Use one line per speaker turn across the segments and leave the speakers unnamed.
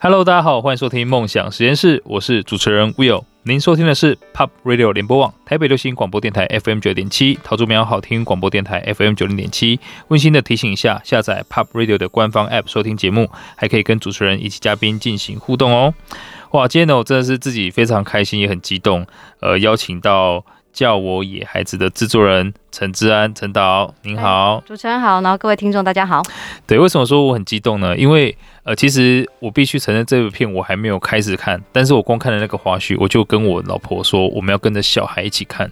Hello，大家好，欢迎收听梦想实验室，我是主持人 Will。您收听的是 Pop Radio 联播网台北流行广播电台 FM 九点七，桃竹苗好听广播电台 FM 九零点七。温馨的提醒一下，下载 Pop Radio 的官方 App 收听节目，还可以跟主持人以及嘉宾进行互动哦。哇，今天呢，我真的是自己非常开心，也很激动，呃，邀请到。叫我野孩子的制作人陈志安，陈导，您好，
主持人好，然后各位听众大家好。
对，为什么说我很激动呢？因为呃，其实我必须承认这部片我还没有开始看，但是我光看了那个花絮，我就跟我老婆说我们要跟着小孩一起看，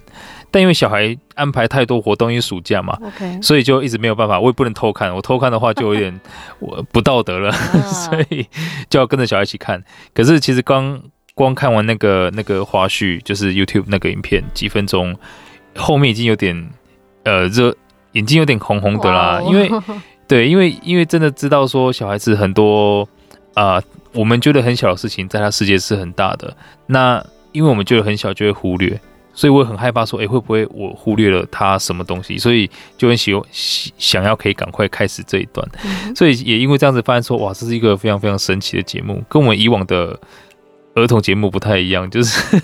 但因为小孩安排太多活动，因为暑假嘛
，OK，
所以就一直没有办法，我也不能偷看，我偷看的话就有点 我不道德了，所以就要跟着小孩一起看。可是其实刚。光看完那个那个花絮，就是 YouTube 那个影片，几分钟后面已经有点呃热，眼睛有点红红的啦。因为对，因为因为真的知道说小孩子很多啊、呃，我们觉得很小的事情，在他世界是很大的。那因为我们觉得很小，就会忽略，所以我很害怕说，哎，会不会我忽略了他什么东西？所以就很喜欢想要可以赶快开始这一段。所以也因为这样子发现说，哇，这是一个非常非常神奇的节目，跟我们以往的。儿童节目不太一样，就是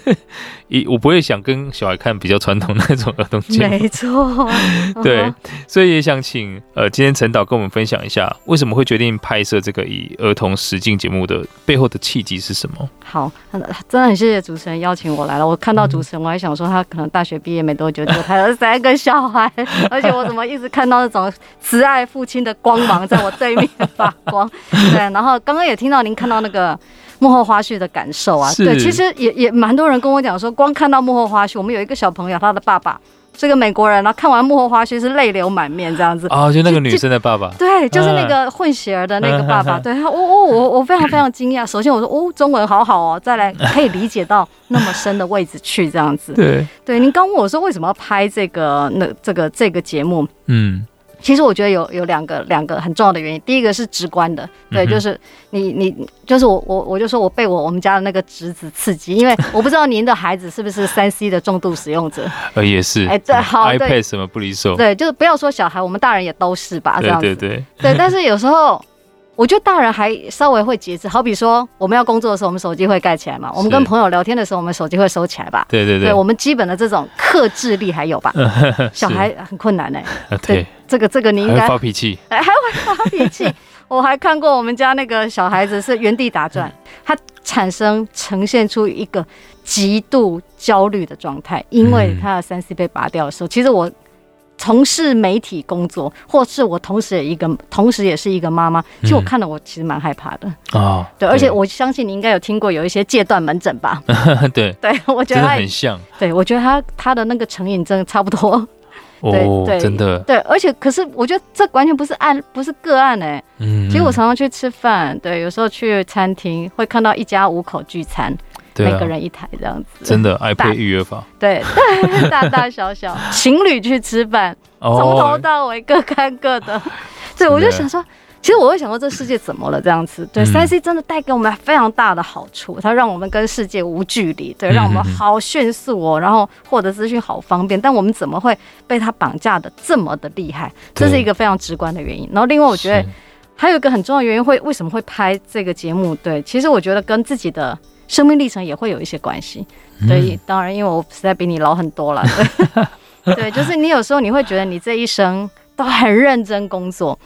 一我不会想跟小孩看比较传统那种儿童节目，
没错，
对，所以也想请呃今天陈导跟我们分享一下，为什么会决定拍摄这个以儿童实境节目的背后的契机是什么？
好，真的很谢谢主持人邀请我来了。我看到主持人，我还想说他可能大学毕业没多久就拍了三个小孩，而且我怎么一直看到那种慈爱父亲的光芒在我对面发光？对，然后刚刚也听到您看到那个。幕后花絮的感受啊，对，其实也也蛮多人跟我讲说，光看到幕后花絮，我们有一个小朋友，他的爸爸是个美国人，然后看完幕后花絮是泪流满面这样子。
哦，就那个女生的爸爸。
对，就是那个混血儿的那个爸爸。对，他，哦哦，我我非常非常惊讶。首先我说，哦，中文好好哦，再来可以理解到那么深的位置去这样子。
对
对，您刚问我说为什么要拍这个那这个这个节目？嗯。其实我觉得有有两个两个很重要的原因，第一个是直观的，对，就是你你就是我我我就说我被我我们家的那个侄子刺激，因为 我不知道您的孩子是不是三 C 的重度使用者，
呃也是，
哎对，好
，iPad 什么不离手，
对，就是不要说小孩，我们大人也都是吧，这样子，
对对对，
对，但是有时候。我觉得大人还稍微会节制，好比说我们要工作的时候，我们手机会盖起来嘛；我们跟朋友聊天的时候，我们手机会收起来吧。
对对对，
对我们基本的这种克制力还有吧？小孩很困难呢、欸。对，这个这个你应该
发脾气，
还会发脾气。我还看过我们家那个小孩子是原地打转，他产生呈现出一个极度焦虑的状态，因为他的三 C 被拔掉的时候，其实我。从事媒体工作，或是我同时也一个，同时也是一个妈妈。其实我看了，我其实蛮害怕的啊、哦。对，而且我相信你应该有听过有一些戒断门诊吧？
对，
对我觉得他
很像。
对，我觉得他他的那个成瘾症差不多。
哦、对对，真的。
对，而且可是我觉得这完全不是案，不是个案哎。嗯。其实我常常去吃饭，对，有时候去餐厅会看到一家五口聚餐。啊、每个人一台这样子，
真的 iPad 预约法，
对对，大大小小 情侣去吃饭，从、oh, 头到尾各看各的。对，我就想说，其实我会想说，这世界怎么了这样子？对，三 C 真的带给我们非常大的好处，它让我们跟世界无距离，对，让我们好迅速哦，然后获得资讯好方便。但我们怎么会被它绑架的这么的厉害？这是一个非常直观的原因。然后另外，我觉得还有一个很重要的原因，会为什么会拍这个节目？对，其实我觉得跟自己的。生命历程也会有一些关系，对，当然，因为我实在比你老很多了，对，对，就是你有时候你会觉得你这一生都很认真工作，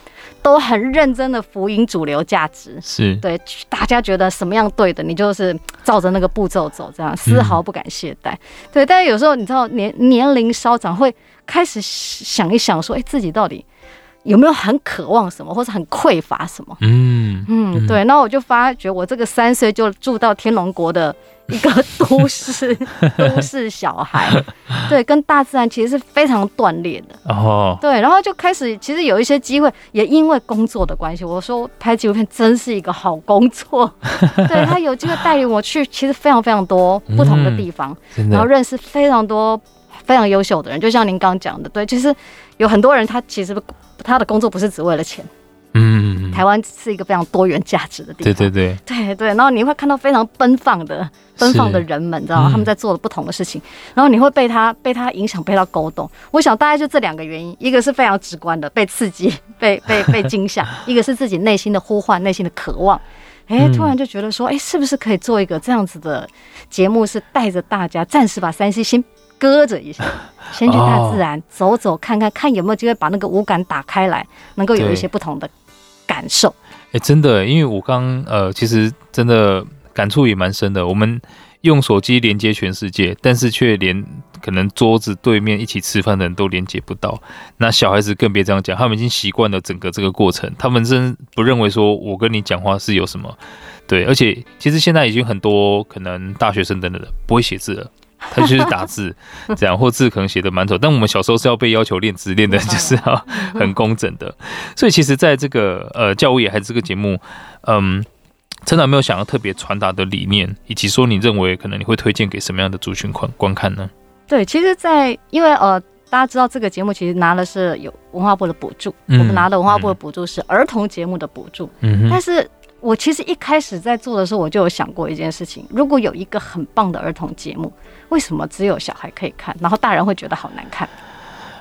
都很认真的福音主流价值，
是。对，
大家觉得什么样对的，你就是照着那个步骤走，这样丝毫不敢懈怠，对，但是有时候你知道年年龄稍长，会开始想一想说，哎，自己到底。有没有很渴望什么，或是很匮乏什么？嗯嗯，对。那我就发觉，我这个三岁就住到天龙国的一个都市 都市小孩，对，跟大自然其实是非常断裂的。哦，对。然后就开始，其实有一些机会，也因为工作的关系，我说拍纪录片真是一个好工作。对，他有机会带领我去，其实非常非常多不同的地方，然后认识非常多非常优秀的人。就像您刚讲的，对，其实有很多人他其实。他的工作不是只为了钱，嗯，台湾是一个非常多元价值的地方，对对对，对对。然后你会看到非常奔放的、奔放的人们，知道吗？他们在做的不同的事情，然后你会被他、被他影响、被他勾动。我想大概就这两个原因：一个是非常直观的被刺激、被被被惊吓；一个是自己内心的呼唤、内心的渴望。哎、欸，突然就觉得说，哎、欸，是不是可以做一个这样子的节目，是带着大家暂时把三 C 先搁着一下，先去大自然走走看看，看有没有机会把那个五感打开来，能够有一些不同的感受。
哎、欸，真的，因为我刚呃，其实真的感触也蛮深的。我们用手机连接全世界，但是却连可能桌子对面一起吃饭的人都连接不到。那小孩子更别这样讲，他们已经习惯了整个这个过程，他们真不认为说我跟你讲话是有什么。对，而且其实现在已经很多可能大学生等等的不会写字了。他就是打字，这样或字可能写的蛮丑，但我们小时候是要被要求练字，练的就是 要很工整的。所以其实，在这个呃教务也还是这个节目，嗯，陈导没有想要特别传达的理念，以及说你认为可能你会推荐给什么样的族群观观看呢？
对，其实在，在因为呃，大家知道这个节目其实拿的是有文化部的补助，嗯、我们拿的文化部的补助是儿童节目的补助，嗯，但是。我其实一开始在做的时候，我就有想过一件事情：如果有一个很棒的儿童节目，为什么只有小孩可以看，然后大人会觉得好难看？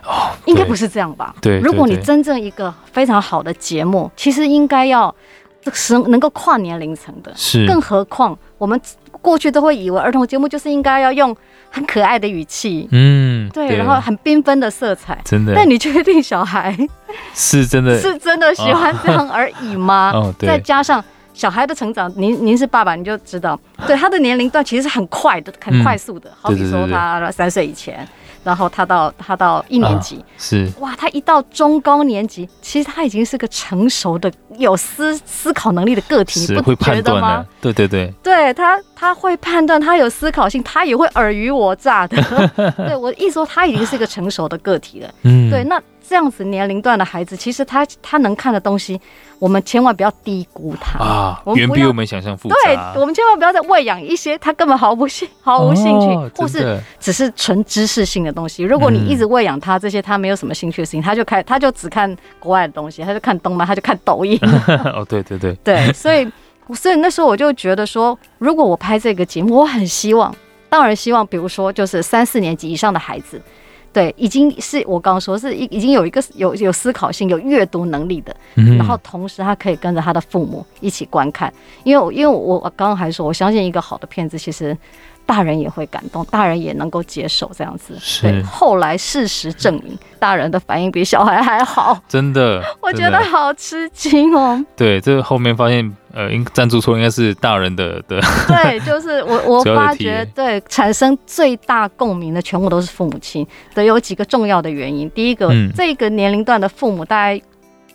哦，应该不是这样吧？对，如果你真正一个非常好的节目，其实应该要是能够跨年龄层的。是，更何况我们过去都会以为儿童节目就是应该要用很可爱的语气，嗯，对，然后很缤纷的色彩，真的。但你确定小孩
是真的
是真的喜欢这样而已吗？哦，对，再加上。小孩的成长，您您是爸爸，你就知道，对他的年龄段其实是很快的，很快速的。嗯、好比说他三岁以前，然后他到他到一年级，啊、是哇，他一到中高年级，其实他已经是个成熟的、有思思考能力的个体，你不觉得吗？
对对对，
对他他会判断，他有思考性，他也会尔虞我诈的。对我意思说，他已经是一个成熟的个体了。嗯，对，那这样子年龄段的孩子，其实他他能看的东西。我们千万不要低估他啊！
远比我们想象复杂。
对，我们千万不要再喂养一些他根本毫不兴毫无兴趣，哦、或是只是纯知识性的东西。如果你一直喂养他这些他没有什么兴趣的事情，他就开他就只看国外的东西，他就看动漫，他就看抖音。
哦，对对对，
对，所以所以那时候我就觉得说，如果我拍这个节目，我很希望，当然希望，比如说就是三四年级以上的孩子。对，已经是我刚刚说是已已经有一个有有思考性、有阅读能力的，嗯、然后同时他可以跟着他的父母一起观看，因为因为我刚刚还说，我相信一个好的片子其实。大人也会感动，大人也能够接受这样子。是。对，后来事实证明，大人的反应比小孩还好。
真的，
我觉得好吃惊哦。
对，这个后面发现，呃，应赞助错应该是大人的的。
对，就是我我发觉，对，产生最大共鸣的全部都是父母亲。对，有几个重要的原因。第一个，嗯、这个年龄段的父母大概。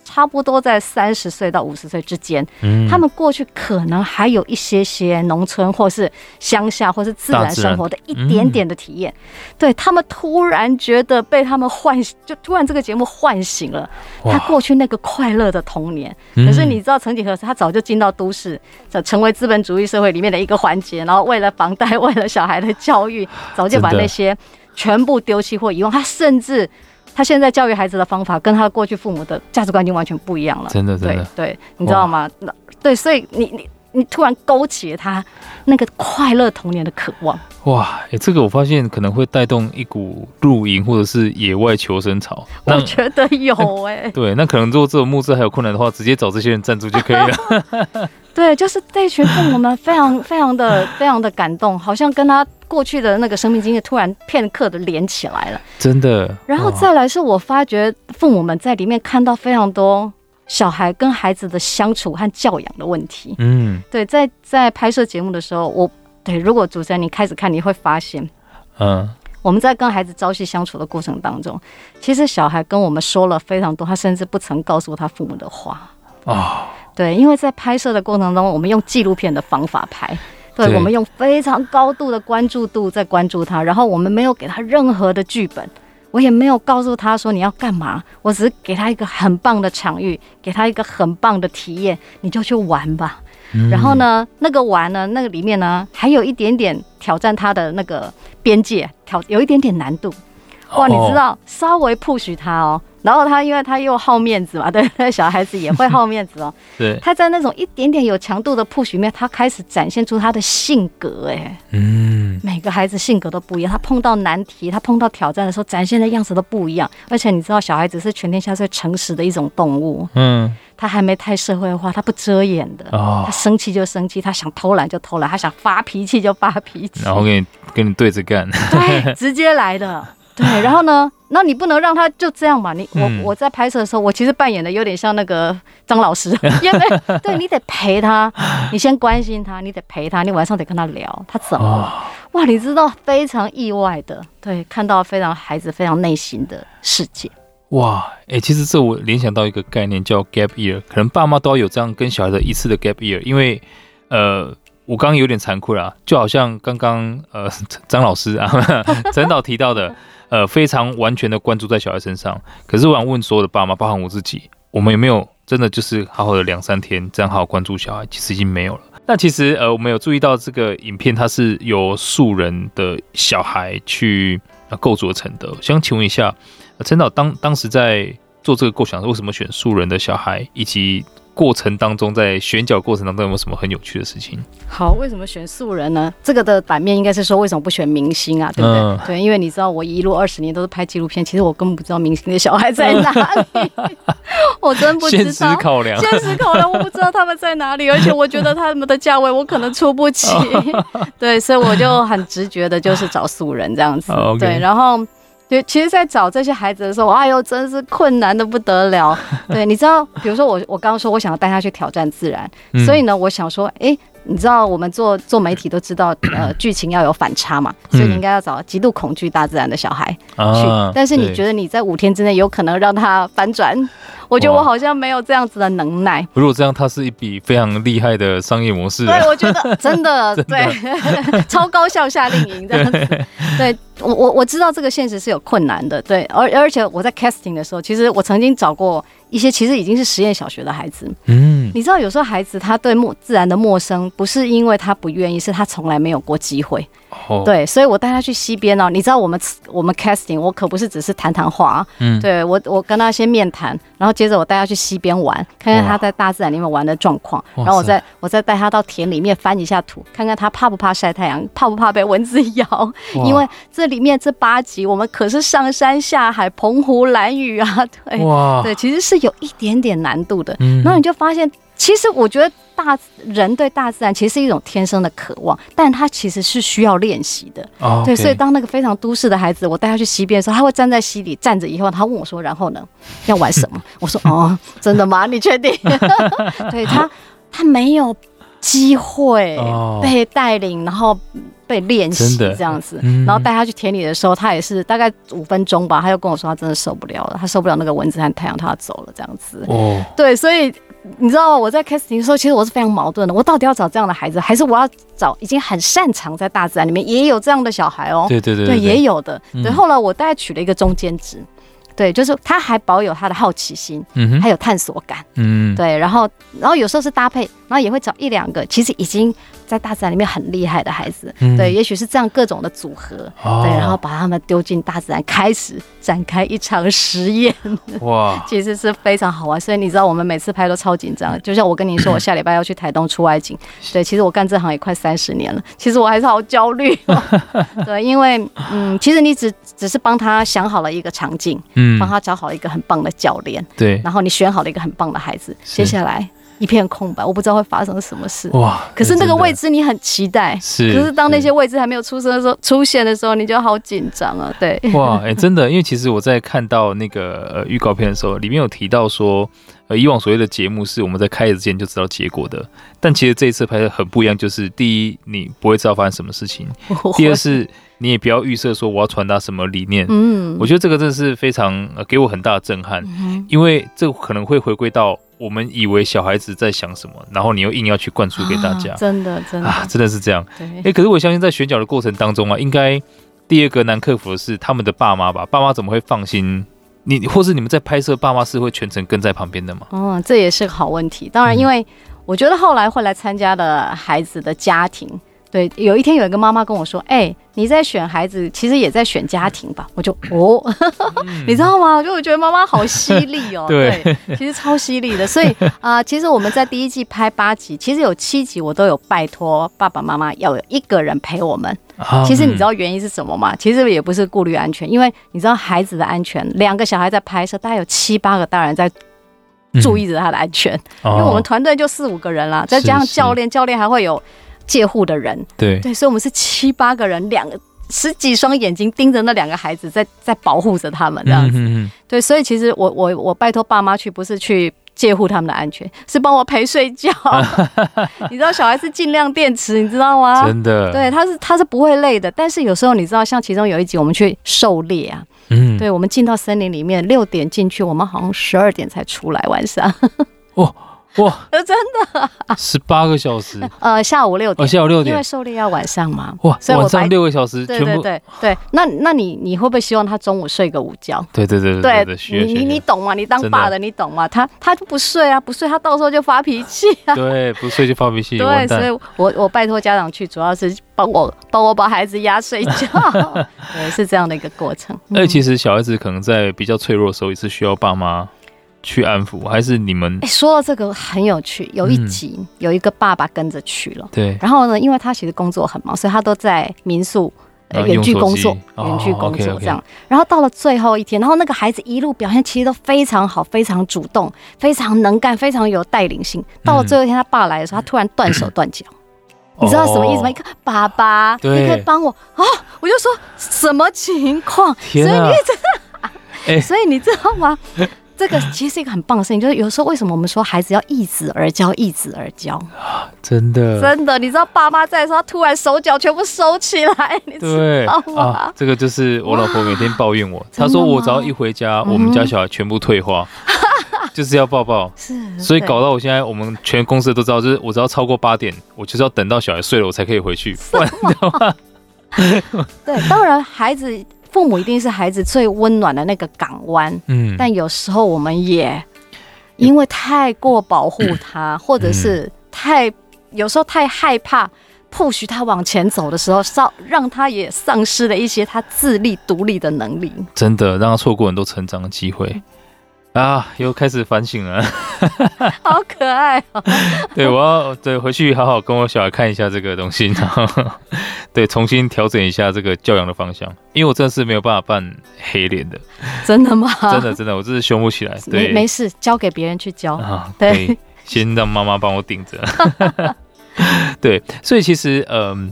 差不多在三十岁到五十岁之间，嗯，他们过去可能还有一些些农村或是乡下或是自然生活的一点点的体验，对，他们突然觉得被他们唤醒，就突然这个节目唤醒了他过去那个快乐的童年。可是你知道，曾几何时，他早就进到都市，成为资本主义社会里面的一个环节，然后为了房贷，为了小孩的教育，早就把那些全部丢弃或遗忘。他甚至。他现在教育孩子的方法跟他过去父母的价值观已经完全不一样了。
真的，真的，
对，对，你知道吗？那对，所以你你你突然勾起了他那个快乐童年的渴望。
哇，哎，这个我发现可能会带动一股露营或者是野外求生潮。
我觉得有哎、欸。
对，那可能如果这种募资还有困难的话，直接找这些人赞助就可以了。
对，就是这群父母们非常非常的非常的感动，好像跟他。过去的那个生命经历突然片刻的连起来了，
真的。
然后再来是我发觉父母们在里面看到非常多小孩跟孩子的相处和教养的问题。嗯，对，在在拍摄节目的时候，我对如果主持人你开始看，你会发现，嗯，我们在跟孩子朝夕相处的过程当中，其实小孩跟我们说了非常多，他甚至不曾告诉他父母的话。哦，对，因为在拍摄的过程中，我们用纪录片的方法拍。对，我们用非常高度的关注度在关注他，然后我们没有给他任何的剧本，我也没有告诉他说你要干嘛，我只是给他一个很棒的场域，给他一个很棒的体验，你就去玩吧。嗯、然后呢，那个玩呢，那个里面呢，还有一点点挑战他的那个边界，挑有一点点难度。哇，你知道，稍微 push 他哦。然后他因为他又好面子嘛，对，小孩子也会好面子哦。对，他在那种一点点有强度的 push 里面，他开始展现出他的性格，哎，嗯，
嗯，
每个孩子性格都不一样，他碰到难题，他碰到挑战的时候，展现的样子都不一样。而且你知道，小孩子是全天下最诚实的一种动物。
嗯，
他还没太社会化，他不遮掩的。
哦，
他生气就生气，他想偷懒就偷懒，他想发脾气就发脾气，
然后跟你跟你对着干，
对，直接来的。对，然后呢？那你不能让他就这样嘛？你我、嗯、我在拍摄的时候，我其实扮演的有点像那个张老师，因为对你得陪他，你先关心他，你得陪他，你晚上得跟他聊，他怎么哇，你知道非常意外的，对，看到非常孩子非常内心的世界。
哇，哎、欸，其实这我联想到一个概念叫 gap year，可能爸妈都要有这样跟小孩的一次的 gap year，因为呃。我刚刚有点残酷啦，就好像刚刚呃张老师啊 陈导提到的，呃非常完全的关注在小孩身上。可是我想问所有的爸妈，包含我自己，我们有没有真的就是好好的两三天这样好好关注小孩？其实已经没有了。那其实呃我们有注意到这个影片，它是由素人的小孩去构筑成的。想请问一下，陈导当当时在做这个构想，为什么选素人的小孩，以及？过程当中，在选角过程当中有没有什么很有趣的事情？
好，为什么选素人呢？这个的版面应该是说，为什么不选明星啊？对不对？嗯、对，因为你知道，我一路二十年都是拍纪录片，其实我根本不知道明星的小孩在哪里，我真不知道。现
实考量，
现实考量，我不知道他们在哪里，而且我觉得他们的价位我可能出不起。对，所以我就很直觉的，就是找素人这样子。对，然后。对，其实，在找这些孩子的时候，哎呦，真是困难的不得了。对，你知道，比如说我，我刚刚说我想要带他去挑战自然，嗯、所以呢，我想说，哎。你知道我们做做媒体都知道，呃，剧情要有反差嘛，所以你应该要找极度恐惧大自然的小孩去。啊、但是你觉得你在五天之内有可能让他反转？我觉得我好像没有这样子的能耐。
如果这样，它是一笔非常厉害的商业模式。
对，我觉得 真的，对，超高效夏令营这样子。对，对我我我知道这个现实是有困难的，对，而而且我在 casting 的时候，其实我曾经找过。一些其实已经是实验小学的孩子，嗯，你知道有时候孩子他对陌自然的陌生，不是因为他不愿意，是他从来没有过机会。Oh. 对，所以我带他去溪边哦。你知道我们我们 casting，我可不是只是谈谈话，嗯，对我我跟他先面谈，然后接着我带他去溪边玩，看看他在大自然里面玩的状况，然后我再我再带他到田里面翻一下土，看看他怕不怕晒太阳，怕不怕被蚊子咬。因为这里面这八集我们可是上山下海、澎湖蓝屿啊，对，哇对，其实是有一点点难度的。然后你就发现。其实我觉得大人对大自然其实是一种天生的渴望，但他其实是需要练习的。Oh. 对，所以当那个非常都市的孩子，我带他去溪边的时候，他会站在溪里站着以后，他问我说：“然后呢，要玩什么？”我说：“哦，真的吗？你确定？” 对他，他没有机会被带领，然后被练习这样子。然后带他去田里的时候，他也是大概五分钟吧，他就跟我说他真的受不了了，他受不了那个蚊子和太阳，他要走了这样子。哦，对，所以。你知道我在 casting 的时候，其实我是非常矛盾的。我到底要找这样的孩子，还是我要找已经很擅长在大自然里面也有这样的小孩哦？对对对，对，对，也有的。对，后来我大概取了一个中间值，对，就是他还保有他的好奇心，嗯哼，还有探索感，嗯，对。然后，然后有时候是搭配，然后也会找一两个其实已经。在大自然里面很厉害的孩子，嗯、对，也许是这样各种的组合，哦、对，然后把他们丢进大自然，开始展开一场实验。哇，其实是非常好玩。所以你知道，我们每次拍都超紧张。就像我跟你说，我下礼拜要去台东出外景。对，其实我干这行也快三十年了，其实我还是好焦虑。对，因为嗯，其实你只只是帮他想好了一个场景，嗯，帮他找好了一个很棒的教练，对，然后你选好了一个很棒的孩子，接下来。一片空白，我不知道会发生什么事。哇！可是那个未知你很期待，是。可是当那些未知还没有出生的时候，出现的时候，你就好紧张啊。对。哇，
哎、欸，真的，因为其实我在看到那个呃预告片的时候，里面有提到说，呃，以往所谓的节目是我们在开始之前就知道结果的，但其实这一次拍的很不一样，就是第一，你不会知道发生什么事情；第二是。你也不要预设说我要传达什么理念，嗯，我觉得这个真的是非常呃给我很大的震撼，嗯、因为这可能会回归到我们以为小孩子在想什么，然后你又硬要去灌输给大家，啊、真的真的啊，真的是这样。哎、欸，可是我相信在选角的过程当中啊，应该第二个难克服的是他们的爸妈吧？爸妈怎么会放心你，或是你们在拍摄，爸妈是会全程跟在旁边的吗？
嗯，这也是个好问题。当然，因为我觉得后来会来参加的孩子的家庭。对，有一天有一个妈妈跟我说：“哎、欸，你在选孩子，其实也在选家庭吧？”我就哦，嗯、你知道吗？就我觉得妈妈好犀利哦，对，对，其实超犀利的。所以啊、呃，其实我们在第一季拍八集，其实有七集我都有拜托爸爸妈妈要有一个人陪我们。啊、其实你知道原因是什么吗？其实也不是顾虑安全，因为你知道孩子的安全，两个小孩在拍摄，大概有七八个大人在注意着他的安全，嗯、因为我们团队就四五个人啦，再加上教练，教练还会有。介护的人，对对，所以我们是七八个人，两个十几双眼睛盯着那两个孩子在，在在保护着他们这样子。嗯、哼哼对，所以其实我我我拜托爸妈去，不是去介护他们的安全，是帮我陪睡觉。你知道小孩是尽量电池，你知道吗？真的，对，他是他是不会累的。但是有时候你知道，像其中有一集我们去狩猎啊，嗯，对，我们进到森林里面，六点进去，我们好像十二点才出来，晚上。哦。哇，真的，
十八个小时，
呃，下午六点，
哦，下午六点，
因为狩猎要晚上嘛，
哇，所以晚上六个小时，全部，对对对。对，那那你你会不会希望他中午睡个午觉？对对对对，
你你你懂吗？你当爸的。你懂吗？他他就不睡啊，不睡，他到时候就发脾气啊，
对，不睡就发脾气，
对，所以我我拜托家长去，主要是帮我帮我把孩子压睡觉，对，是这样的一个过程。
那其实小孩子可能在比较脆弱的时候，也是需要爸妈。去安抚还是你们？
哎，说到这个很有趣。有一集、嗯、有一个爸爸跟着去了，
对。
然后呢，因为他其实工作很忙，所以他都在民宿远距工作，远距工作这样。然后到了最后一天，然后那个孩子一路表现其实都非常好，非常主动，非常能干，非常有带领性。到了最后一天，他爸来的时候，他突然断手断脚，嗯、你知道什么意思吗？一个爸爸，你可以帮我啊？我就说什么情况？所以你知道，欸、所以你知道吗？这个其实是一个很棒的事情，就是有时候为什么我们说孩子要一子而教，一子而教。
啊，真的，
真的，你知道爸妈在的时候，他突然手脚全部收起来，你知道吗？啊，
这个就是我老婆每天抱怨我，她说我只要一回家，我们家小孩全部退化，就是要抱抱，是，所以搞到我现在，我们全公司都知道，就是我只要超过八点，我就是要等到小孩睡了，我才可以回去，不然的话，
对，当然孩子。父母一定是孩子最温暖的那个港湾，嗯，但有时候我们也因为太过保护他，或者是太有时候太害怕 push 他往前走的时候，让让他也丧失了一些他自立独立的能力，
真的让他错过很多成长的机会。啊，又开始反省了，
好可爱哦！
对，我要对回去好好跟我小孩看一下这个东西，然后对重新调整一下这个教养的方向，因为我真的是没有办法扮黑脸的，
真的吗？
真的真的，我真是凶不起来。对，
没没事，交给别人去教
啊。对，先让妈妈帮我顶着。对，所以其实嗯。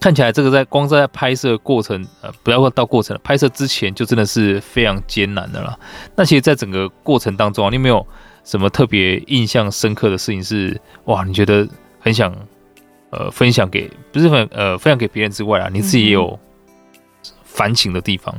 看起来这个在光在拍摄过程，呃，不要到过程了，拍摄之前就真的是非常艰难的了。那其实，在整个过程当中，啊你有没有什么特别印象深刻的事情是哇？你觉得很想呃分享给不是分呃分享给别人之外啊，你自己也有反省的地方？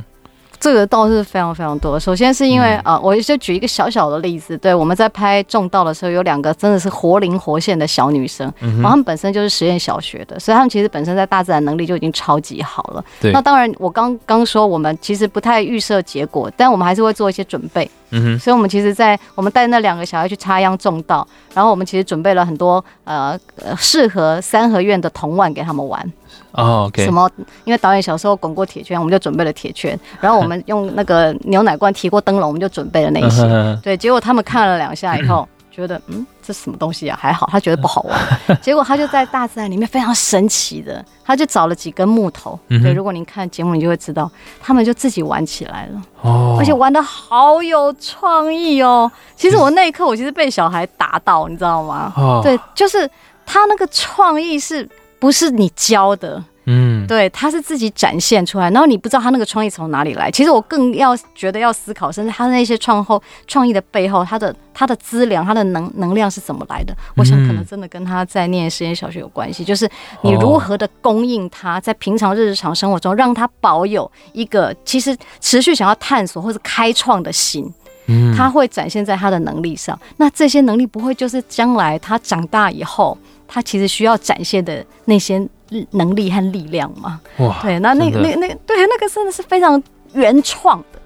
这个倒是非常非常多。首先是因为呃，我就举一个小小的例子，对，我们在拍《种稻》的时候，有两个真的是活灵活现的小女生，嗯、然后她们本身就是实验小学的，所以她们其实本身在大自然能力就已经超级好了。对。那当然，我刚刚说我们其实不太预设结果，但我们还是会做一些准备。嗯哼。所以我们其实，在我们带那两个小孩去插秧种稻，然后我们其实准备了很多呃适合三合院的铜碗给他们玩。
哦。
什么？因为导演小时候滚过铁圈，我们就准备了铁圈。然后我们用那个牛奶罐提过灯笼，我们就准备了那些。对，结果他们看了两下以后，觉得嗯，这什么东西啊？还好，他觉得不好玩。结果他就在大自然里面非常神奇的，他就找了几根木头。对，如果您看节目，你就会知道，他们就自己玩起来了。哦，而且玩的好有创意哦。其实我那一刻，我其实被小孩打到，你知道吗？哦，对，就是他那个创意是。不是你教的，嗯，对，他是自己展现出来，然后你不知道他那个创意从哪里来。其实我更要觉得要思考，甚至他那些创后创意的背后，他的他的资粮，他的能能量是怎么来的？我想可能真的跟他在念实验小学有关系，就是你如何的供应他在平常日常生活中，让他保有一个其实持续想要探索或者开创的心，嗯，他会展现在他的能力上。那这些能力不会就是将来他长大以后。他其实需要展现的那些能力和力量嘛？哇，对，那那那那对那个真的是非常原创的，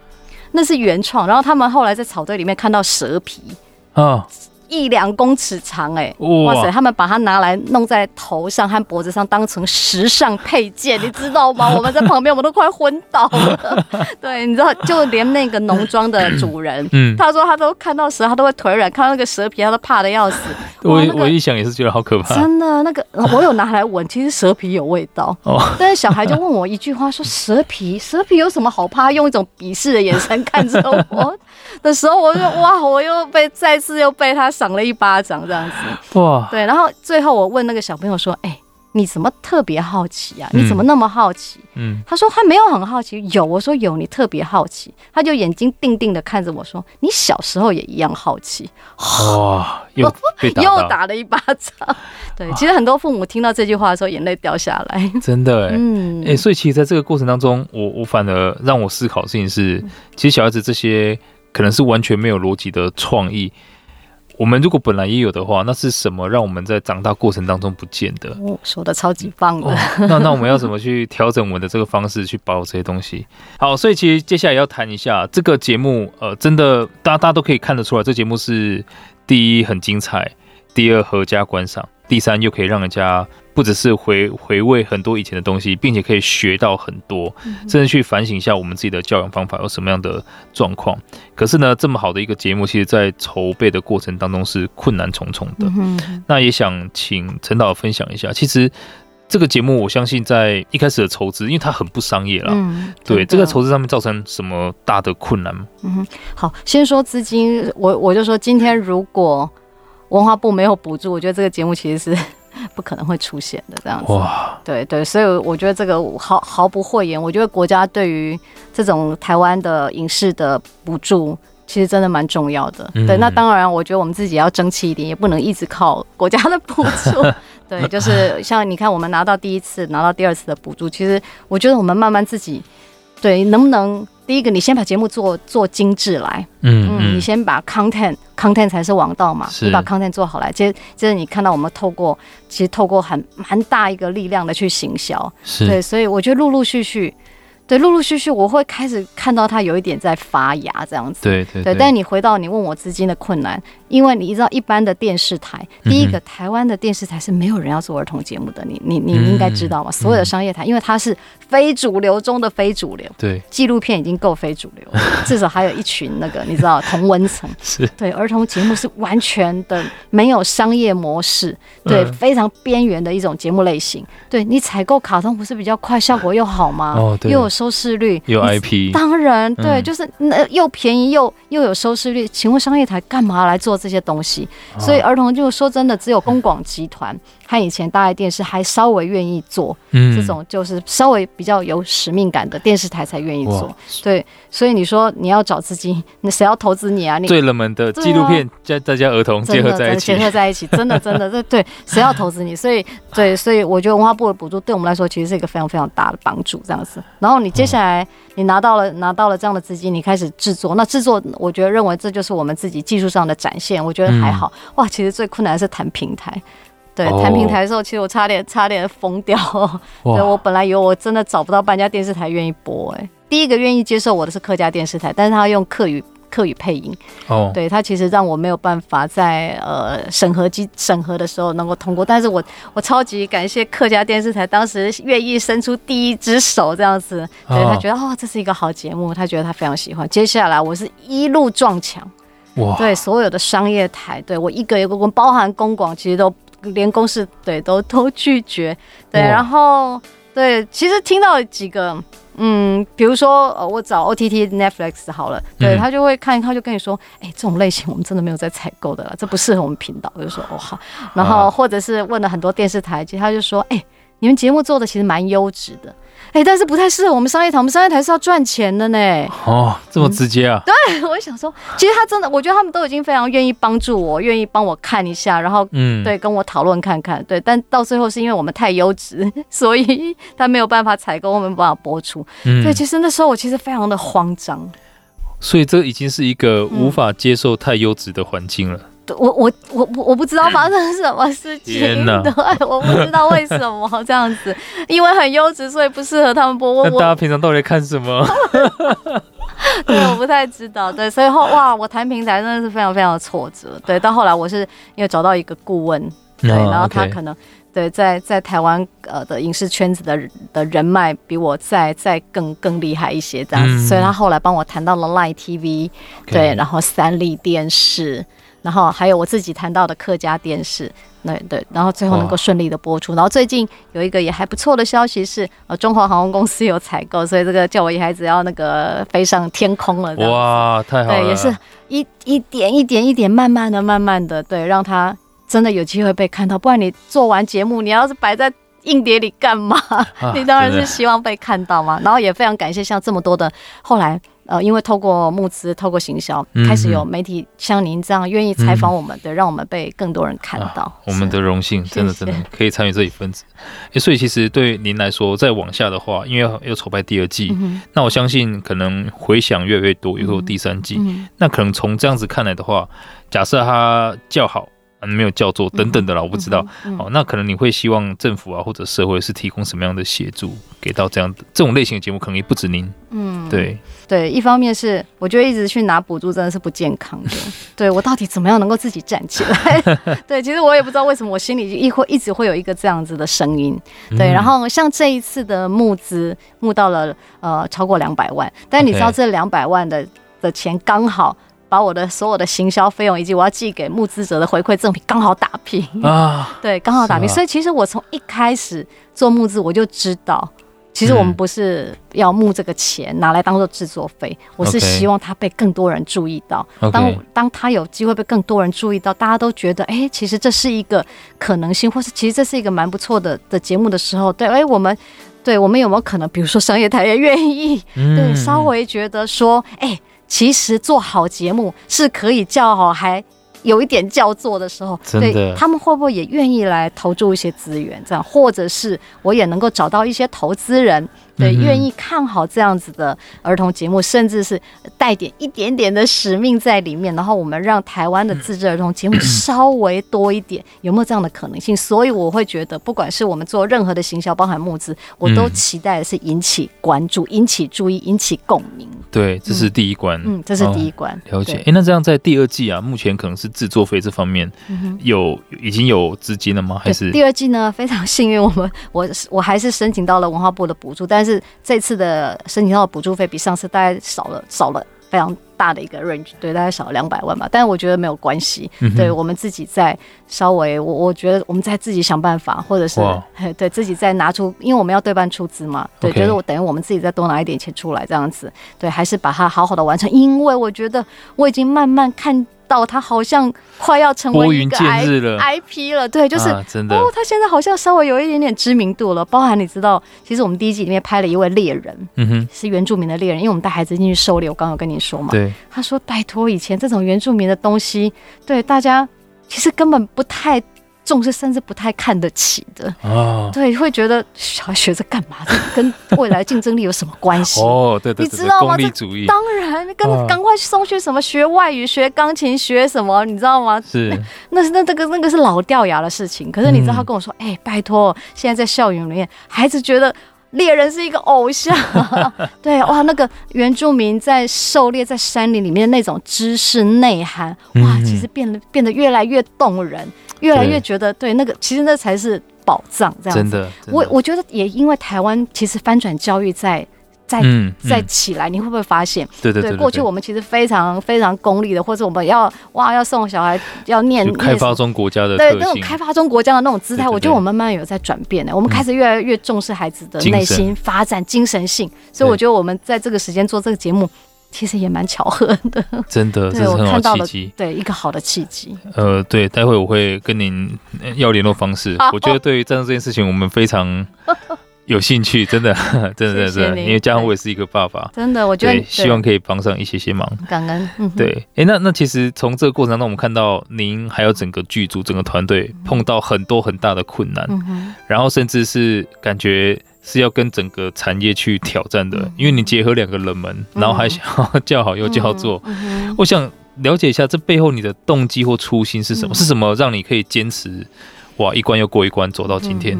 那是原创。然后他们后来在草堆里面看到蛇皮啊，一一两公尺长，哎，哇塞！他们把它拿来弄在头上和脖子上，当成时尚配件，你知道吗？我们在旁边，我们都快昏倒了。对，你知道，就连那个农庄的主人，嗯，他说他都看到蛇，他都会腿软，看到那个蛇皮，他都怕的要死。
我我一想也是觉得好可怕。
真的，那个我有拿来闻，其实蛇皮有味道。哦，但是小孩就问我一句话，说蛇皮，蛇皮有什么好怕？用一种鄙视的眼神看着我的时候，我就哇，我又被再次又被他赏了一巴掌，这样子。哇，对，然后最后我问那个小朋友说：“哎、欸，你怎么特别好奇啊？你怎么那么好奇？”嗯，他说他没有很好奇。有，我说有，你特别好奇。他就眼睛定定的看着我说：“你小时候也一样好奇。”哇，又打又打了一巴掌。对，其实很多父母听到这句话的时候，眼泪掉下来。
真的，哎，嗯，哎，所以其实在这个过程当中，我我反而让我思考的事情是，其实小孩子这些可能是完全没有逻辑的创意。我们如果本来也有的话，那是什么让我们在长大过程当中不见的？
哦，说的超级棒的。
哦、那那我们要怎么去调整我们的这个方式去保这些东西？好，所以其实接下来要谈一下这个节目，呃，真的大家大家都可以看得出来，这节目是第一很精彩，第二合家观赏，第三又可以让人家。不只是回回味很多以前的东西，并且可以学到很多，甚至去反省一下我们自己的教养方法有什么样的状况。可是呢，这么好的一个节目，其实在筹备的过程当中是困难重重的。那也想请陈导分享一下，其实这个节目，我相信在一开始的筹资，因为它很不商业了。嗯，对，这个筹资上面造成什么大的困难吗？
嗯，好，先说资金，我我就说今天如果文化部没有补助，我觉得这个节目其实是。不可能会出现的这样子，哇，对对，所以我觉得这个毫毫不讳言，我觉得国家对于这种台湾的影视的补助，其实真的蛮重要的。对，那当然，我觉得我们自己要争气一点，也不能一直靠国家的补助。对，就是像你看，我们拿到第一次、拿到第二次的补助，其实我觉得我们慢慢自己，对，能不能？第一个，你先把节目做做精致来，嗯嗯，你先把 content content 才是王道嘛，你把 content 做好来，接接着你看到我们透过其实透过很蛮大一个力量的去行销，是。对，所以我觉得陆陆续续。对，陆陆续续我会开始看到它有一点在发芽这样子。对对对。对，但是你回到你问我资金的困难，因为你知道一般的电视台，第一个台湾的电视台是没有人要做儿童节目的，你你你应该知道吗？所有的商业台，因为它是非主流中的非主流。对。纪录片已经够非主流了，至少还有一群那个你知道同温层。是。对，儿童节目是完全的没有商业模式，对，非常边缘的一种节目类型。对，你采购卡通不是比较快，效果又好吗？哦，对。又有收视率
有 IP，
当然对，嗯、就是那又便宜又又有收视率。请问商业台干嘛来做这些东西？哦、所以儿童就说真的，只有公广集团。和以前大爱电视还稍微愿意做，这种就是稍微比较有使命感的电视台才愿意做。对，所以你说你要找资金，那谁要投资你啊？你
最冷门的纪录片加再加儿童结合在一起，
结合在一起，真的真的这对谁要投资你？所以对，所以我觉得文化部的补助对我们来说其实是一个非常非常大的帮助。这样子，然后你接下来你拿到了拿到了这样的资金，你开始制作，那制作我觉得认为这就是我们自己技术上的展现。我觉得还好哇，其实最困难的是谈平台。对，谈平台的时候，其实我差点差点疯掉。对，我本来以为我真的找不到半家电视台愿意播，哎，第一个愿意接受我的是客家电视台，但是他用客语客语配音。哦，对，他其实让我没有办法在呃审核机审核的时候能够通过，但是我我超级感谢客家电视台当时愿意伸出第一只手这样子，对，他觉得哦，这是一个好节目，他觉得他非常喜欢。接下来我是一路撞墙，哇，对，所有的商业台，对我一个一个问，包含公广，其实都。连公司对都都拒绝，对，然后对，其实听到几个，嗯，比如说呃，我找 OTT Netflix 好了，对他就会看，他就跟你说，哎，这种类型我们真的没有在采购的了，这不适合我们频道，我就说哦好，然后或者是问了很多电视台，其实他就说，哎，你们节目做的其实蛮优质的。哎，但是不太适合我们商业台，我们商业台是要赚钱的呢。
哦，这么直接啊？
嗯、对，我想说，其实他真的，我觉得他们都已经非常愿意帮助我，愿意帮我看一下，然后嗯，对，跟我讨论看看，对。但到最后是因为我们太优质，所以他没有办法采购，我们没办法播出。嗯，对，其实那时候我其实非常的慌张。
所以这已经是一个无法接受太优质的环境了。
我我我我不知道发生什么事情，对，我不知道为什么 这样子，因为很优质，所以不适合他们播。
那大家平常到底看什么？
对，我不太知道。对，所以后哇，我谈平台真的是非常非常的挫折。对，到后来我是因为找到一个顾问，对，然后他可能。对，在在台湾呃的影视圈子的的人脉比我再再更更厉害一些，这样子，嗯、所以他后来帮我谈到了 Line TV，对，然后三立电视，然后还有我自己谈到的客家电视，对对，然后最后能够顺利的播出。然后最近有一个也还不错的消息是，呃，中华航空公司有采购，所以这个叫我野孩子要那个飞上天空了。
哇，太好了！
对，也是一一点一点一点，慢慢的、慢慢的，对，让他。真的有机会被看到，不然你做完节目，你要是摆在硬碟里干嘛？啊、你当然是希望被看到嘛。然后也非常感谢像这么多的后来，呃，因为透过募资、透过行销，开始有媒体像您这样愿意采访我们的，嗯、让我们被更多人看到。啊、我们的荣幸，真的真的可以参与这一份子。
所以其实对您来说，再往下的话，因为要筹拍第二季，嗯、那我相信可能回响越来越多，以后第三季。嗯、那可能从这样子看来的话，假设它较好。没有叫做等等的啦，我不知道。嗯嗯、哦，那可能你会希望政府啊或者社会是提供什么样的协助给到这样的这种类型的节目，可能也不止您。嗯，对
对，一方面是我觉得一直去拿补助真的是不健康的。对我到底怎么样能够自己站起来？对，其实我也不知道为什么我心里一会一直会有一个这样子的声音。对，然后像这一次的募资募到了呃超过两百万，但你知道这两百万的的钱刚好。把我的所有的行销费用以及我要寄给募资者的回馈赠品刚好打平啊，对，刚好打平。所以其实我从一开始做募资，我就知道，其实我们不是要募这个钱拿来当做制作费，我是希望它被更多人注意到。当当他有机会被更多人注意到，大家都觉得哎，其实这是一个可能性，或是其实这是一个蛮不错的的节目的时候，对，哎，我们对我们有没有可能，比如说商业台也愿意，对，稍微觉得说，哎。其实做好节目是可以叫好，还有一点叫做的时候，对他们会不会也愿意来投注一些资源？这样，或者是我也能够找到一些投资人。对，愿意看好这样子的儿童节目，甚至是带点一点点的使命在里面，然后我们让台湾的自制儿童节目稍微多一点，有没有这样的可能性？所以我会觉得，不管是我们做任何的行销，包含募资，我都期待的是引起关注、引起注意、引起共鸣。
对，这是第一关。
嗯，这是第一关。
了解。哎，那这样在第二季啊，目前可能是制作费这方面有已经有资金了吗？还是
第二季呢？非常幸运，我们 我我还是申请到了文化部的补助，但是。是这次的申请到的补助费比上次大概少了少了非常大的一个 range，对，大概少了两百万吧。但是我觉得没有关系，嗯、对我们自己再稍微，我我觉得我们再自己想办法，或者是对自己再拿出，因为我们要对半出资嘛，对，觉得 Okay. 我等于我们自己再多拿一点钱出来这样子，对，还是把它好好的完成。因为我觉得我已经慢慢看。到他好像快要成为一个 I I P 了，对，就是、啊、真的哦，他现在好像稍微有一点点知名度了。包含你知道，其实我们第一季里面拍了一位猎人，嗯哼，是原住民的猎人，因为我们带孩子进去狩猎，我刚刚有跟你说嘛，对，他说拜托，以前这种原住民的东西，对大家其实根本不太。重视甚至不太看得起的啊，对，会觉得小孩学着干嘛？这跟未来竞争力有什么关系？哦，对对，对，你知道吗？当然，跟赶快送去什么学外语、学钢琴、学什么，你知道吗？是，那是那这个那个是老掉牙的事情。可是你知道，他跟我说：“哎、嗯欸，拜托，现在在校园里面，孩子觉得猎人是一个偶像。”对，哇，那个原住民在狩猎在山林里面的那种知识内涵，哇，其实变得变得越来越动人。越来越觉得对，对那个，其实那才是宝藏，这样子。真的，真的我我觉得也因为台湾其实翻转教育在在在起来，你会不会发现？对对对，对，对，过去我们其实非常非常功利的，或者我们要哇要送小孩要念
开发中国家的
对那种开发中国家的那种姿态，我觉得我们慢慢有在转变呢。我们开始越来越重视孩子的内心发展、精神性，所以我觉得我们在这个时间做这个节目。其实也蛮巧合的，
真的，这是很好的契机，
对一个好的契机。
呃，对，待会我会跟您要联络方式。我觉得对于战争这件事情，我们非常有兴趣，真的，真的，真的，因为加上我也是一个爸爸，真的，我觉得希望可以帮上一些些忙，感恩。对，哎，那那其实从这个过程当中，我们看到您还有整个剧组、整个团队碰到很多很大的困难，然后甚至是感觉。是要跟整个产业去挑战的，因为你结合两个冷门，然后还想要叫好又叫座。我想了解一下这背后你的动机或初心是什么？是什么让你可以坚持哇一关又过一关走到今天？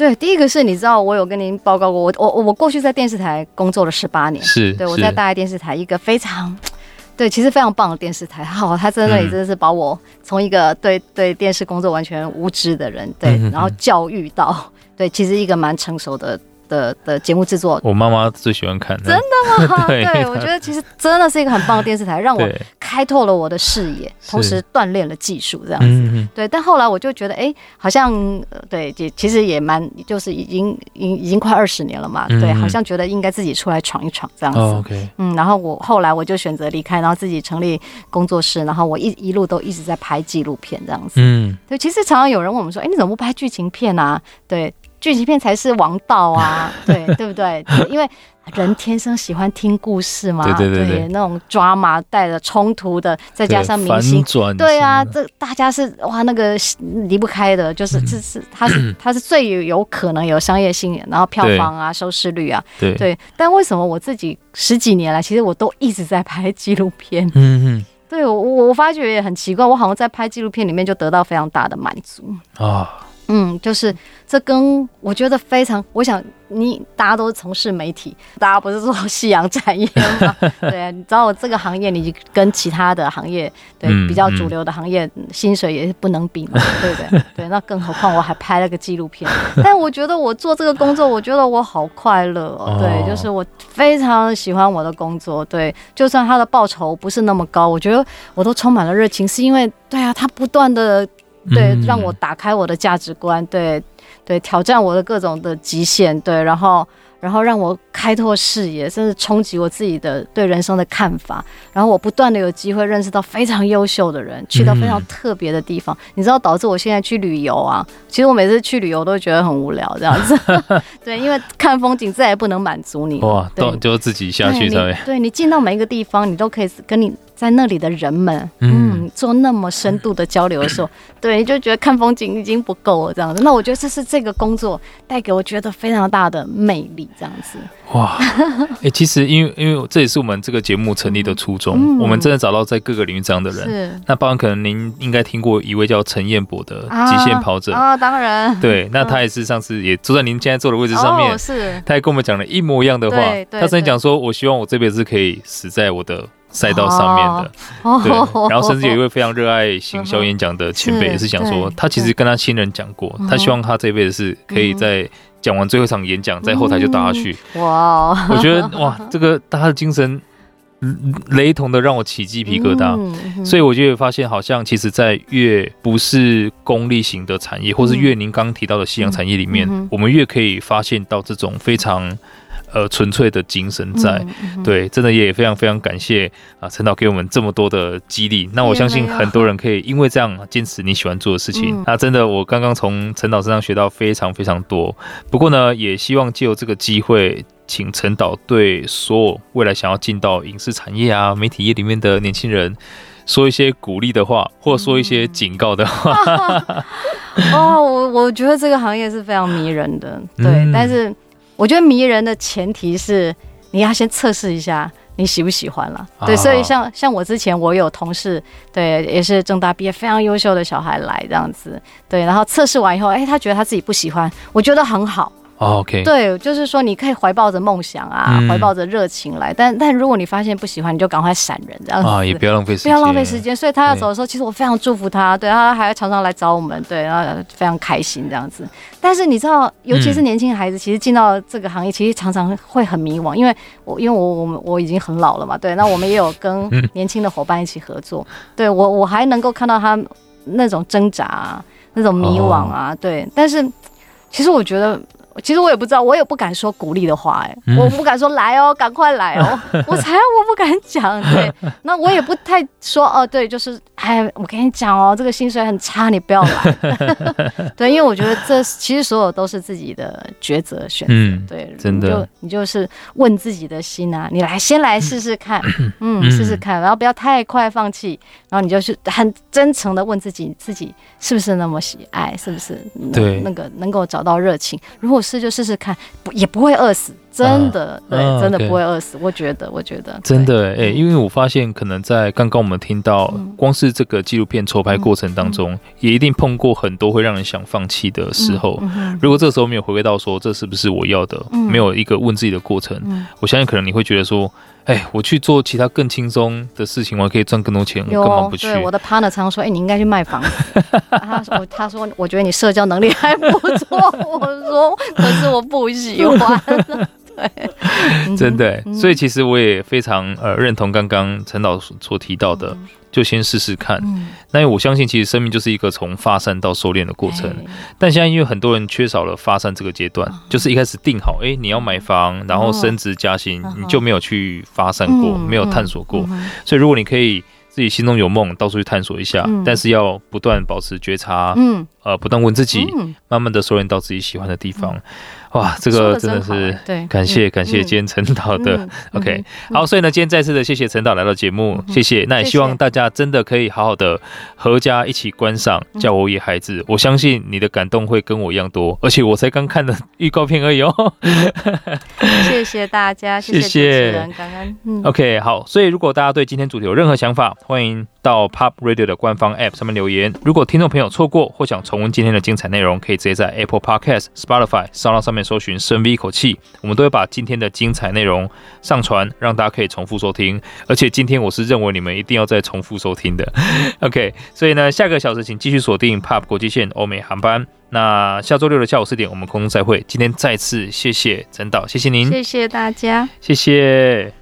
对，第一个是你知道，我有跟您报告过，我我我过去在电视台工作了十八年，
是
对我在大爱电视台一个非常。对，其实非常棒的电视台，好，他在那里真的是把我从一个对对电视工作完全无知的人，对，然后教育到，对，其实一个蛮成熟的。的的节目制作，
我妈妈最喜欢看的。
真的吗？对，对，我觉得其实真的是一个很棒的电视台，让我开拓了我的视野，同时锻炼了技术，这样子。嗯、对，但后来我就觉得，哎，好像对，也其实也蛮，就是已经已已经快二十年了嘛。对，好像觉得应该自己出来闯一闯，这样子。
哦 okay、
嗯，然后我后来我就选择离开，然后自己成立工作室，然后我一一路都一直在拍纪录片，这样子。嗯，对，其实常常有人问我们说，哎，你怎么不拍剧情片啊？对。剧情片才是王道啊，对对不对？因为人天生喜欢听故事嘛，对对对，对，那种抓马带着冲突的，再加上明星，对啊，这大家是哇，那个离不开的，就是这是它是 它是最有有可能有商业性，然后票房啊、收视率啊，对对。但为什么我自己十几年来，其实我都一直在拍纪录片？嗯嗯，对我我发觉也很奇怪，我好像在拍纪录片里面就得到非常大的满足啊。嗯，就是这跟我觉得非常，我想你大家都是从事媒体，大家不是做夕阳产业吗？对啊，你知道这个行业，你跟其他的行业，对、嗯、比较主流的行业，薪水也是不能比嘛，对不对？对，那更何况我还拍了个纪录片，但我觉得我做这个工作，我觉得我好快乐哦，对，就是我非常喜欢我的工作，对，就算他的报酬不是那么高，我觉得我都充满了热情，是因为对啊，他不断的。对，让我打开我的价值观，对，对，挑战我的各种的极限，对，然后。然后让我开拓视野，甚至冲击我自己的对人生的看法。然后我不断的有机会认识到非常优秀的人，去到非常特别的地方。嗯、你知道，导致我现在去旅游啊，其实我每次去旅游都会觉得很无聊，这样子。对，因为看风景再也不能满足你。哇，都就自己下去对，对你进到每一个地方，你都可以跟你在那里的人们，嗯，嗯做那么深度的交流的时候，对，就觉得看风景已经不够了，这样子。那我觉得这是这个工作带给我觉得非常大的魅力。这样子哇，
哎、欸，其实因为因为这也是我们这个节目成立的初衷，嗯、我们真的找到在各个领域这样的人。是那包括可能您应该听过一位叫陈彦博的极限跑者
啊，啊，当然，
对，那他也是上次也坐在您现在坐的位置上面，哦、是，他也跟我们讲了一模一样的话，他曾经讲说，我希望我这辈子可以死在我的。赛道上面的，哦、对，然后甚至有一位非常热爱行销演讲的前辈，也是想说，他其实跟他亲人讲过，他希望他这辈子是可以在讲完最后一场演讲，在后台就打下去。哇，我觉得哇，这个他的精神雷同的让我起鸡皮疙瘩。所以我就发现，好像其实，在越不是功利型的产业，或是越您刚提到的夕阳产业里面，我们越可以发现到这种非常。呃，纯粹的精神在，嗯嗯、对，真的也非常非常感谢啊，陈导给我们这么多的激励。那我相信很多人可以因为这样坚持你喜欢做的事情。嗯、那真的，我刚刚从陈导身上学到非常非常多。不过呢，也希望借由这个机会，请陈导对所有未来想要进到影视产业啊、媒体业里面的年轻人说一些鼓励的话，或者说一些警告的话。
嗯、哦，我我觉得这个行业是非常迷人的，对，嗯、但是。我觉得迷人的前提是你要先测试一下你喜不喜欢了，对，所以像像我之前我有同事，对，也是正大毕业非常优秀的小孩来这样子，对，然后测试完以后，哎，他觉得他自己不喜欢，我觉得很好。
Oh, OK，
对，就是说你可以怀抱着梦想啊，嗯、怀抱着热情来，但但如果你发现不喜欢，你就赶快闪人，这样子啊，
也不要浪费时间，
不要浪费时间。所以他要走的时候，其实我非常祝福他，对，他还常常来找我们，对，然后非常开心这样子。但是你知道，尤其是年轻孩子，其实进到这个行业，其实常常会很迷惘，因为我因为我我们我已经很老了嘛，对，那我们也有跟年轻的伙伴一起合作，对我我还能够看到他那种挣扎啊，那种迷惘啊，对，但是其实我觉得。其实我也不知道，我也不敢说鼓励的话，哎，我不敢说来哦，赶快来哦，我才我不敢讲，对，那我也不太说哦，对，就是哎，我跟你讲哦，这个薪水很差，你不要来，对，因为我觉得这其实所有都是自己的抉择选择，对，真的，就你就是问自己的心啊，你来先来试试看，嗯，试试看，然后不要太快放弃，然后你就是很真诚的问自己，自己是不是那么喜爱，是不是对。那个能够找到热情，如果。是就试试看，不也不会饿死。真的，对，
啊、
真的不会饿死。我觉得，我觉得
真的，哎，因为我发现，可能在刚刚我们听到，光是这个纪录片筹拍过程当中，也一定碰过很多会让人想放弃的时候。如果这个时候没有回归到说，这是不是我要的，没有一个问自己的过程，我相信可能你会觉得说，哎，我去做其他更轻松的事情，我还可以赚更多钱，我干嘛不去？
对，我的 partner 常常说，哎，你应该去卖房子。他说，他说，我觉得你社交能力还不错。我说，可是我不喜欢。对，
真的，所以其实我也非常呃认同刚刚陈导所提到的，就先试试看。那我相信，其实生命就是一个从发散到收敛的过程。但现在因为很多人缺少了发散这个阶段，就是一开始定好，哎，你要买房，然后升职加薪，你就没有去发散过，没有探索过。所以如果你可以自己心中有梦，到处去探索一下，但是要不断保持觉察，嗯，呃，不断问自己，慢慢的收敛到自己喜欢的地方。哇，这个真的是对，感谢感谢今天陈导的 OK，好，所以呢，今天再次的谢谢陈导来到节目，谢谢。那也希望大家真的可以好好的合家一起观赏《叫我野孩子》，我相信你的感动会跟我一样多，而且我才刚看的预告片而已哦。
谢谢大家，谢谢主持人，感恩。
OK，好，所以如果大家对今天主题有任何想法，欢迎到 Pop Radio 的官方 App 上面留言。如果听众朋友错过或想重温今天的精彩内容，可以直接在 Apple Podcast、Spotify、SoundOn 上面。搜寻深 V 一口气，我们都会把今天的精彩内容上传，让大家可以重复收听。而且今天我是认为你们一定要再重复收听的。OK，所以呢，下个小时请继续锁定 POP 国际线欧美航班。那下周六的下午四点，我们空中再会。今天再次谢谢陈导，谢谢您，
谢谢大家，
谢谢。